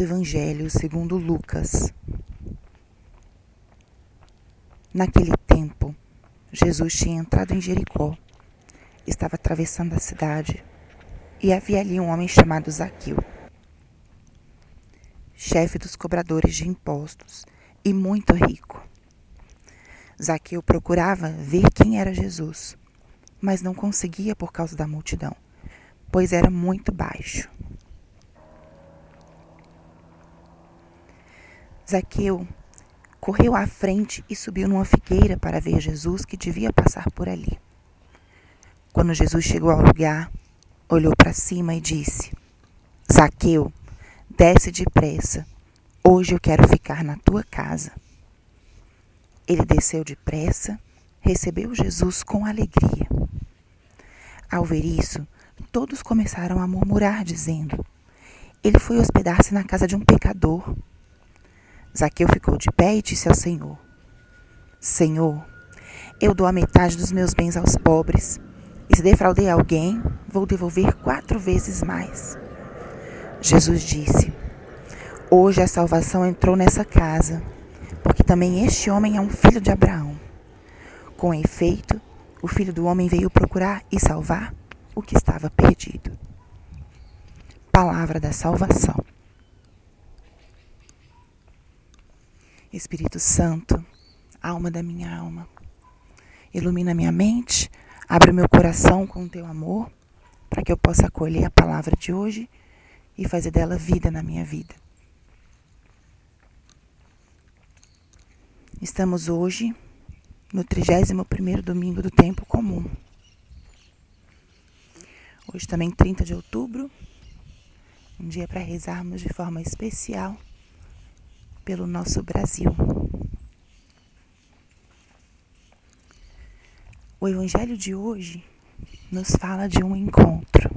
do Evangelho segundo Lucas. Naquele tempo, Jesus tinha entrado em Jericó, estava atravessando a cidade, e havia ali um homem chamado Zaqueu, chefe dos cobradores de impostos e muito rico. Zaqueu procurava ver quem era Jesus, mas não conseguia por causa da multidão, pois era muito baixo. Zaqueu correu à frente e subiu numa figueira para ver Jesus que devia passar por ali. Quando Jesus chegou ao lugar, olhou para cima e disse: Zaqueu, desce depressa. Hoje eu quero ficar na tua casa. Ele desceu depressa, recebeu Jesus com alegria. Ao ver isso, todos começaram a murmurar, dizendo: Ele foi hospedar-se na casa de um pecador. Zaqueu ficou de pé e disse ao Senhor: Senhor, eu dou a metade dos meus bens aos pobres, e se defraudei alguém, vou devolver quatro vezes mais. Jesus disse: Hoje a salvação entrou nessa casa, porque também este homem é um filho de Abraão. Com efeito, o filho do homem veio procurar e salvar o que estava perdido. Palavra da salvação. Espírito Santo, alma da minha alma, ilumina minha mente, abre o meu coração com o teu amor, para que eu possa acolher a palavra de hoje e fazer dela vida na minha vida. Estamos hoje no 31º domingo do tempo comum. Hoje também 30 de outubro, um dia para rezarmos de forma especial pelo nosso Brasil. O Evangelho de hoje nos fala de um encontro.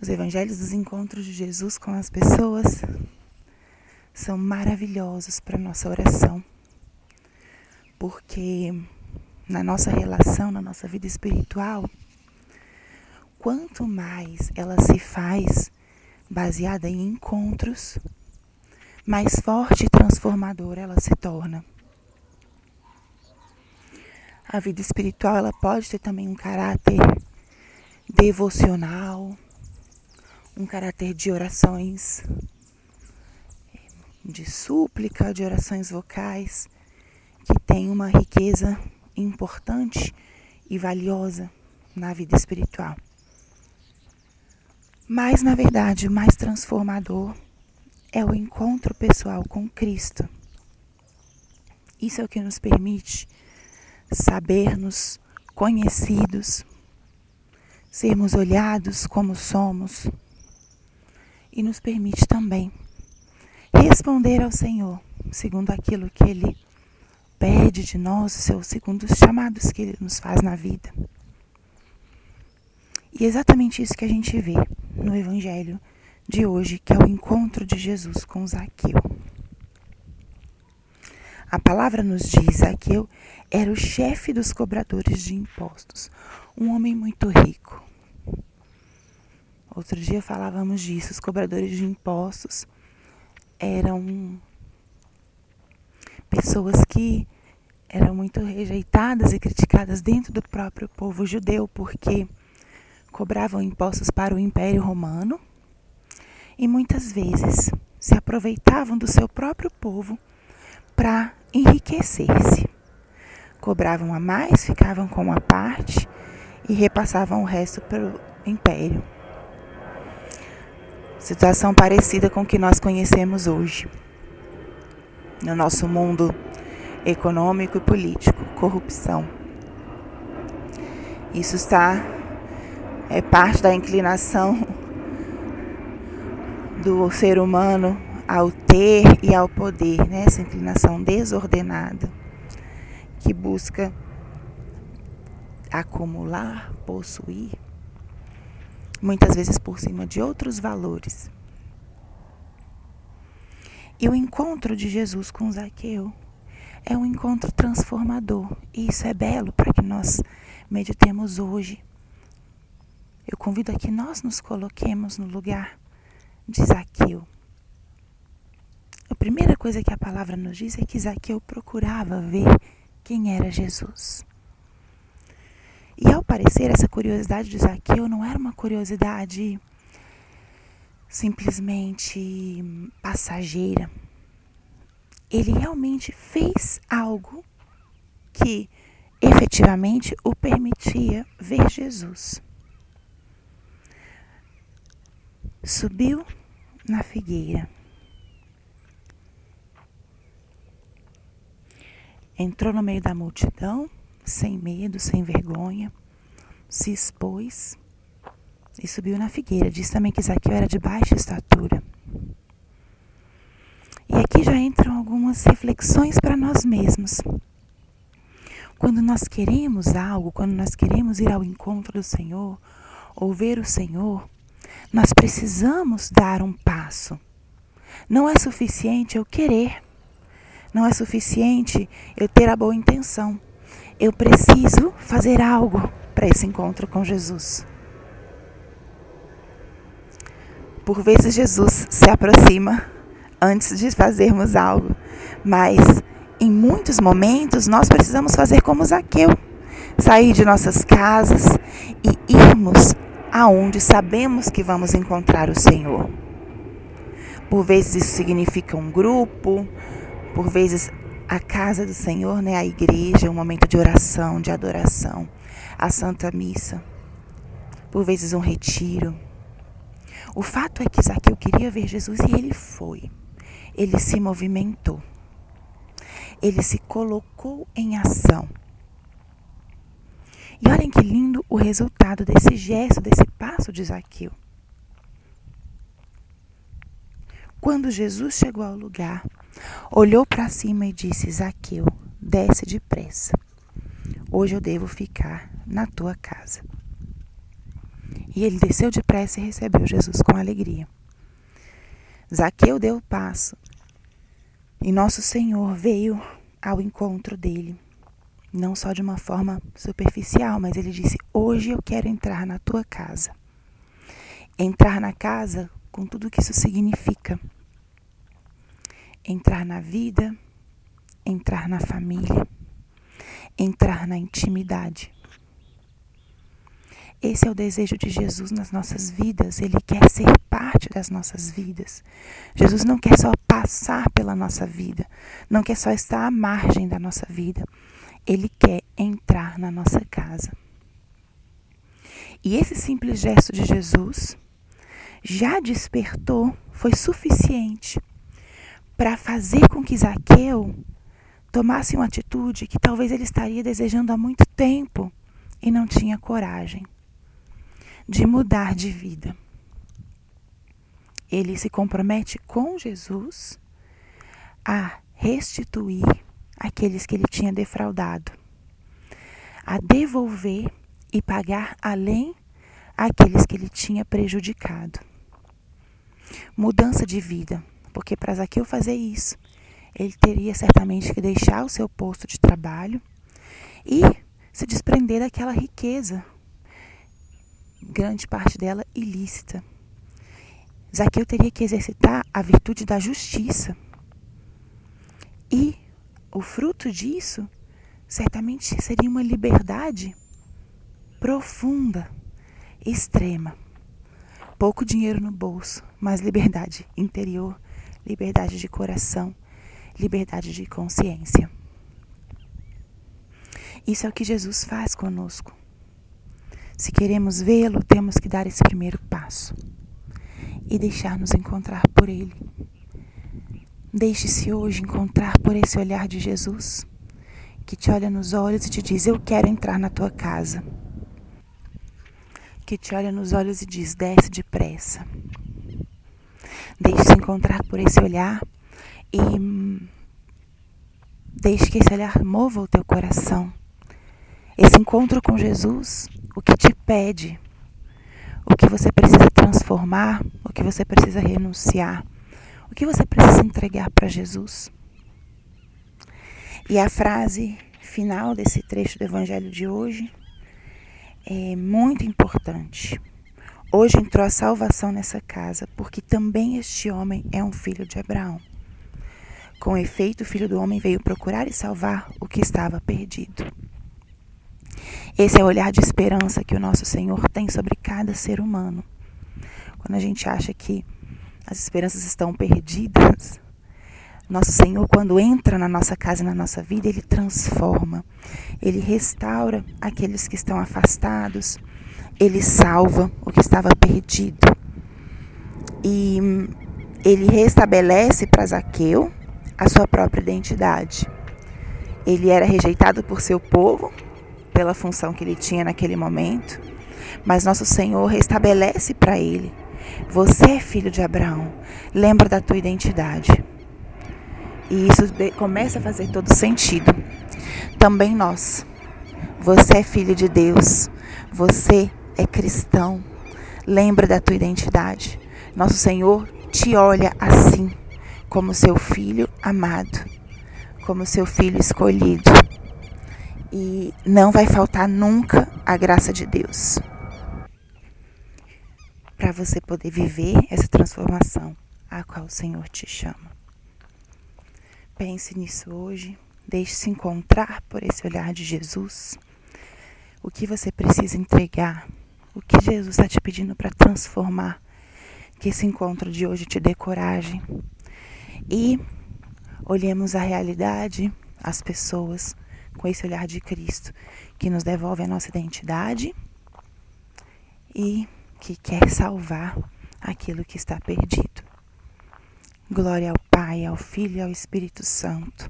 Os evangelhos dos encontros de Jesus com as pessoas são maravilhosos para nossa oração, porque na nossa relação, na nossa vida espiritual, quanto mais ela se faz baseada em encontros, mais forte e transformadora ela se torna. A vida espiritual ela pode ter também um caráter devocional, um caráter de orações de súplica, de orações vocais, que tem uma riqueza importante e valiosa na vida espiritual. Mas, na verdade, o mais transformador é o encontro pessoal com Cristo. Isso é o que nos permite sabermos conhecidos, sermos olhados como somos e nos permite também responder ao Senhor segundo aquilo que Ele pede de nós, segundo os chamados que Ele nos faz na vida. E é exatamente isso que a gente vê no Evangelho de hoje, que é o encontro de Jesus com Zaqueu. A palavra nos diz: Zaqueu era o chefe dos cobradores de impostos, um homem muito rico. Outro dia falávamos disso, os cobradores de impostos eram pessoas que eram muito rejeitadas e criticadas dentro do próprio povo judeu, porque cobravam impostos para o Império Romano e muitas vezes se aproveitavam do seu próprio povo para enriquecer-se. Cobravam a mais, ficavam com uma parte e repassavam o resto para o império. Situação parecida com o que nós conhecemos hoje. No nosso mundo econômico e político, corrupção. Isso está é parte da inclinação do ser humano ao ter e ao poder, né? essa inclinação desordenada que busca acumular, possuir, muitas vezes por cima de outros valores. E o encontro de Jesus com Zaqueu é um encontro transformador. E isso é belo para que nós meditemos hoje. Eu convido a que nós nos coloquemos no lugar de Zaqueu. A primeira coisa que a palavra nos diz é que Zaqueu procurava ver quem era Jesus. E ao parecer, essa curiosidade de Zaqueu não era uma curiosidade simplesmente passageira. Ele realmente fez algo que efetivamente o permitia ver Jesus. Subiu na figueira. Entrou no meio da multidão, sem medo, sem vergonha, se expôs e subiu na figueira. Diz também que Zaqueu era de baixa estatura. E aqui já entram algumas reflexões para nós mesmos. Quando nós queremos algo, quando nós queremos ir ao encontro do Senhor, ou ver o Senhor, nós precisamos dar um passo. Não é suficiente eu querer. Não é suficiente eu ter a boa intenção. Eu preciso fazer algo para esse encontro com Jesus. Por vezes Jesus se aproxima antes de fazermos algo, mas em muitos momentos nós precisamos fazer como Zaqueu, sair de nossas casas e irmos aonde sabemos que vamos encontrar o Senhor. Por vezes isso significa um grupo, por vezes a casa do Senhor, né, a igreja, um momento de oração, de adoração, a Santa Missa. Por vezes um retiro. O fato é que Zaqueu queria ver Jesus e ele foi. Ele se movimentou ele se colocou em ação. E olhem que lindo o resultado desse gesto, desse passo de Zaqueu. Quando Jesus chegou ao lugar, olhou para cima e disse: Zaqueu, desce depressa. Hoje eu devo ficar na tua casa. E ele desceu depressa e recebeu Jesus com alegria. Zaqueu deu o passo e nosso Senhor veio ao encontro dele, não só de uma forma superficial, mas ele disse: Hoje eu quero entrar na tua casa. Entrar na casa com tudo que isso significa. Entrar na vida, entrar na família, entrar na intimidade. Esse é o desejo de Jesus nas nossas vidas. Ele quer ser parte das nossas vidas. Jesus não quer só passar pela nossa vida, não quer só estar à margem da nossa vida. Ele quer entrar na nossa casa. E esse simples gesto de Jesus já despertou, foi suficiente para fazer com que Zaqueu tomasse uma atitude que talvez ele estaria desejando há muito tempo e não tinha coragem de mudar de vida. Ele se compromete com Jesus a restituir aqueles que ele tinha defraudado, a devolver e pagar além aqueles que ele tinha prejudicado. Mudança de vida, porque para Zaqueu fazer isso, ele teria certamente que deixar o seu posto de trabalho e se desprender daquela riqueza grande parte dela ilícita. Zaqueu teria que exercitar a virtude da justiça. E o fruto disso certamente seria uma liberdade profunda, extrema. Pouco dinheiro no bolso, mas liberdade interior, liberdade de coração, liberdade de consciência. Isso é o que Jesus faz conosco. Se queremos vê-lo, temos que dar esse primeiro passo e deixar-nos encontrar por Ele. Deixe-se hoje encontrar por esse olhar de Jesus, que te olha nos olhos e te diz: Eu quero entrar na tua casa. Que te olha nos olhos e diz: Desce depressa. Deixe-se encontrar por esse olhar e deixe que esse olhar mova o teu coração. Esse encontro com Jesus o que te pede, o que você precisa transformar, o que você precisa renunciar, o que você precisa entregar para Jesus. E a frase final desse trecho do Evangelho de hoje é muito importante. Hoje entrou a salvação nessa casa, porque também este homem é um filho de Abraão. Com efeito, o filho do homem veio procurar e salvar o que estava perdido. Esse é o olhar de esperança que o nosso Senhor tem sobre cada ser humano. Quando a gente acha que as esperanças estão perdidas, nosso Senhor, quando entra na nossa casa, na nossa vida, Ele transforma, Ele restaura aqueles que estão afastados, ele salva o que estava perdido. E ele restabelece para Zaqueu a sua própria identidade. Ele era rejeitado por seu povo, pela função que ele tinha naquele momento, mas nosso Senhor restabelece para ele: Você é filho de Abraão, lembra da tua identidade. E isso começa a fazer todo sentido. Também nós. Você é filho de Deus. Você é cristão, lembra da tua identidade. Nosso Senhor te olha assim, como seu filho amado, como seu filho escolhido. E não vai faltar nunca a graça de Deus para você poder viver essa transformação a qual o Senhor te chama. Pense nisso hoje, deixe-se encontrar por esse olhar de Jesus. O que você precisa entregar o que Jesus está te pedindo para transformar. Que esse encontro de hoje te dê coragem. E olhemos a realidade, as pessoas, com esse olhar de Cristo, que nos devolve a nossa identidade e que quer salvar aquilo que está perdido. Glória ao Pai, ao Filho e ao Espírito Santo,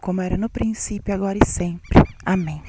como era no princípio, agora e sempre. Amém.